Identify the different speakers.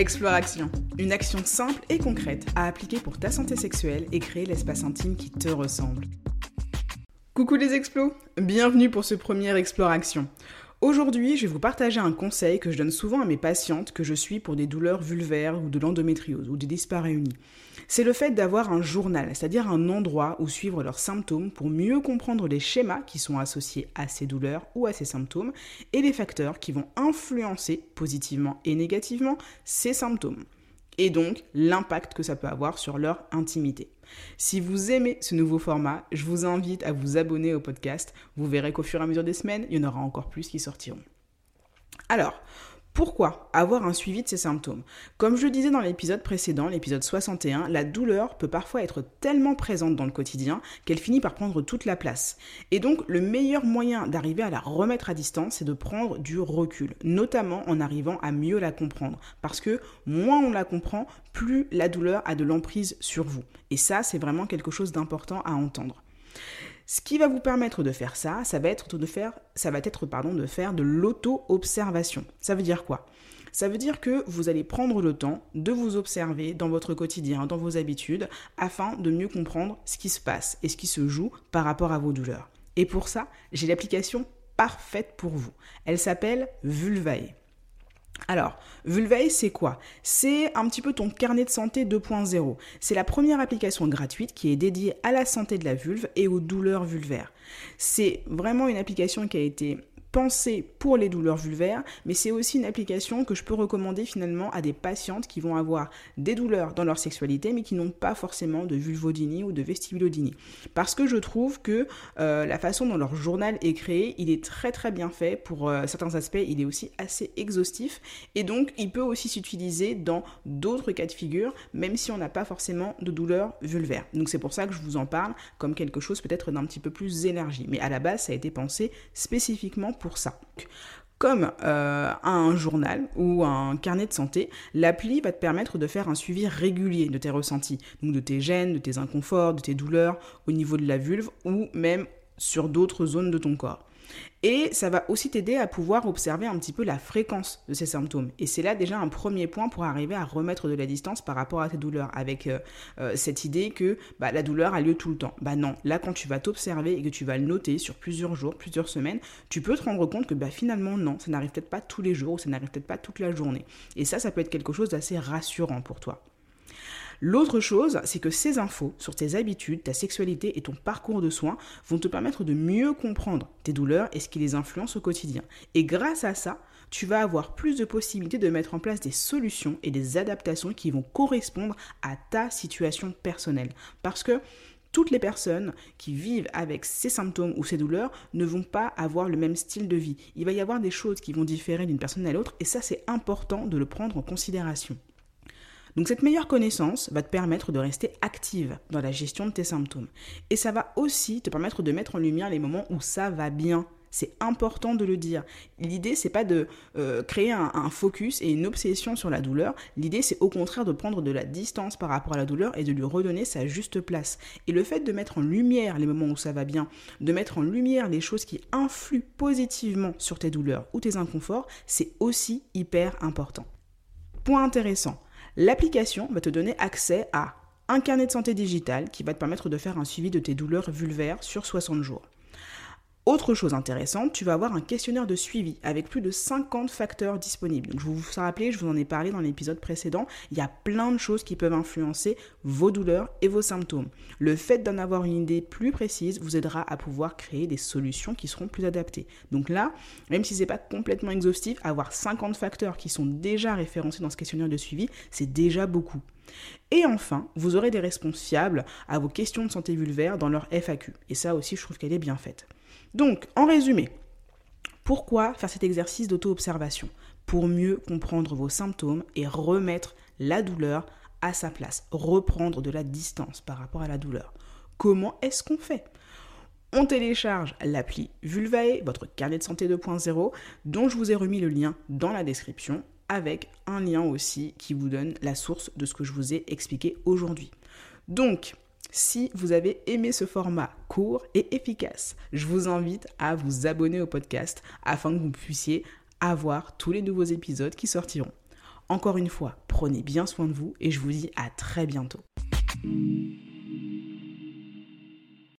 Speaker 1: Exploration, une action simple et concrète à appliquer pour ta santé sexuelle et créer l'espace intime qui te ressemble. Coucou les explos, bienvenue pour ce premier Exploration. Aujourd'hui, je vais vous partager un conseil que je donne souvent à mes patientes que je suis pour des douleurs vulvaires ou de l'endométriose ou des dysparéunies. C'est le fait d'avoir un journal, c'est-à-dire un endroit où suivre leurs symptômes pour mieux comprendre les schémas qui sont associés à ces douleurs ou à ces symptômes et les facteurs qui vont influencer positivement et négativement ces symptômes et donc l'impact que ça peut avoir sur leur intimité. Si vous aimez ce nouveau format, je vous invite à vous abonner au podcast. Vous verrez qu'au fur et à mesure des semaines, il y en aura encore plus qui sortiront. Alors, pourquoi avoir un suivi de ces symptômes? Comme je le disais dans l'épisode précédent, l'épisode 61, la douleur peut parfois être tellement présente dans le quotidien qu'elle finit par prendre toute la place. Et donc le meilleur moyen d'arriver à la remettre à distance, c'est de prendre du recul, notamment en arrivant à mieux la comprendre. Parce que moins on la comprend, plus la douleur a de l'emprise sur vous. Et ça, c'est vraiment quelque chose d'important à entendre. Ce qui va vous permettre de faire ça, ça va être de faire, ça va être pardon, de faire de l'auto-observation. Ça veut dire quoi? Ça veut dire que vous allez prendre le temps de vous observer dans votre quotidien, dans vos habitudes, afin de mieux comprendre ce qui se passe et ce qui se joue par rapport à vos douleurs. Et pour ça, j'ai l'application parfaite pour vous. Elle s'appelle Vulvae. Alors, Vulvae, c'est quoi? C'est un petit peu ton carnet de santé 2.0. C'est la première application gratuite qui est dédiée à la santé de la vulve et aux douleurs vulvaires. C'est vraiment une application qui a été pensée pour les douleurs vulvaires, mais c'est aussi une application que je peux recommander finalement à des patientes qui vont avoir des douleurs dans leur sexualité, mais qui n'ont pas forcément de vulvodynie ou de vestibulodynie. Parce que je trouve que euh, la façon dont leur journal est créé, il est très très bien fait. Pour euh, certains aspects, il est aussi assez exhaustif, et donc il peut aussi s'utiliser dans d'autres cas de figure, même si on n'a pas forcément de douleurs vulvaires. Donc c'est pour ça que je vous en parle comme quelque chose peut-être d'un petit peu plus énergie. Mais à la base, ça a été pensé spécifiquement ça. Comme euh, un journal ou un carnet de santé, l'appli va te permettre de faire un suivi régulier de tes ressentis, donc de tes gènes, de tes inconforts, de tes douleurs au niveau de la vulve ou même sur d'autres zones de ton corps. Et ça va aussi t'aider à pouvoir observer un petit peu la fréquence de ces symptômes. Et c'est là déjà un premier point pour arriver à remettre de la distance par rapport à tes douleurs, avec euh, euh, cette idée que bah, la douleur a lieu tout le temps. Bah non, là quand tu vas t'observer et que tu vas le noter sur plusieurs jours, plusieurs semaines, tu peux te rendre compte que bah, finalement non, ça n'arrive peut-être pas tous les jours ou ça n'arrive peut-être pas toute la journée. Et ça, ça peut être quelque chose d'assez rassurant pour toi. L'autre chose, c'est que ces infos sur tes habitudes, ta sexualité et ton parcours de soins vont te permettre de mieux comprendre tes douleurs et ce qui les influence au quotidien. Et grâce à ça, tu vas avoir plus de possibilités de mettre en place des solutions et des adaptations qui vont correspondre à ta situation personnelle. Parce que toutes les personnes qui vivent avec ces symptômes ou ces douleurs ne vont pas avoir le même style de vie. Il va y avoir des choses qui vont différer d'une personne à l'autre et ça c'est important de le prendre en considération. Donc cette meilleure connaissance va te permettre de rester active dans la gestion de tes symptômes. Et ça va aussi te permettre de mettre en lumière les moments où ça va bien. C'est important de le dire. L'idée, c'est pas de euh, créer un, un, focus et une obsession sur la douleur. L'idée, c'est au contraire de prendre de la distance par rapport à la douleur et de lui redonner sa juste place. Et le fait de mettre en lumière les moments où ça va bien, de mettre en lumière les choses qui influent positivement sur tes douleurs ou tes inconforts, c'est aussi hyper important. Point intéressant. L'application va te donner accès à un carnet de santé digital qui va te permettre de faire un suivi de tes douleurs vulvaires sur 60 jours. Autre chose intéressante, tu vas avoir un questionnaire de suivi avec plus de 50 facteurs disponibles. je vous rappeler, je vous en ai parlé dans l'épisode précédent, il y a plein de choses qui peuvent influencer vos douleurs et vos symptômes. Le fait d'en avoir une idée plus précise vous aidera à pouvoir créer des solutions qui seront plus adaptées. Donc là, même si ce n'est pas complètement exhaustif, avoir 50 facteurs qui sont déjà référencés dans ce questionnaire de suivi, c'est déjà beaucoup. Et enfin, vous aurez des réponses fiables à vos questions de santé vulvaire dans leur FAQ. Et ça aussi, je trouve qu'elle est bien faite. Donc, en résumé, pourquoi faire cet exercice d'auto-observation? Pour mieux comprendre vos symptômes et remettre la douleur à sa place, reprendre de la distance par rapport à la douleur. Comment est-ce qu'on fait? On télécharge l'appli Vulvae, votre carnet de santé 2.0, dont je vous ai remis le lien dans la description, avec un lien aussi qui vous donne la source de ce que je vous ai expliqué aujourd'hui. Donc, si vous avez aimé ce format court et efficace, je vous invite à vous abonner au podcast afin que vous puissiez avoir tous les nouveaux épisodes qui sortiront. Encore une fois, prenez bien soin de vous et je vous dis à très bientôt.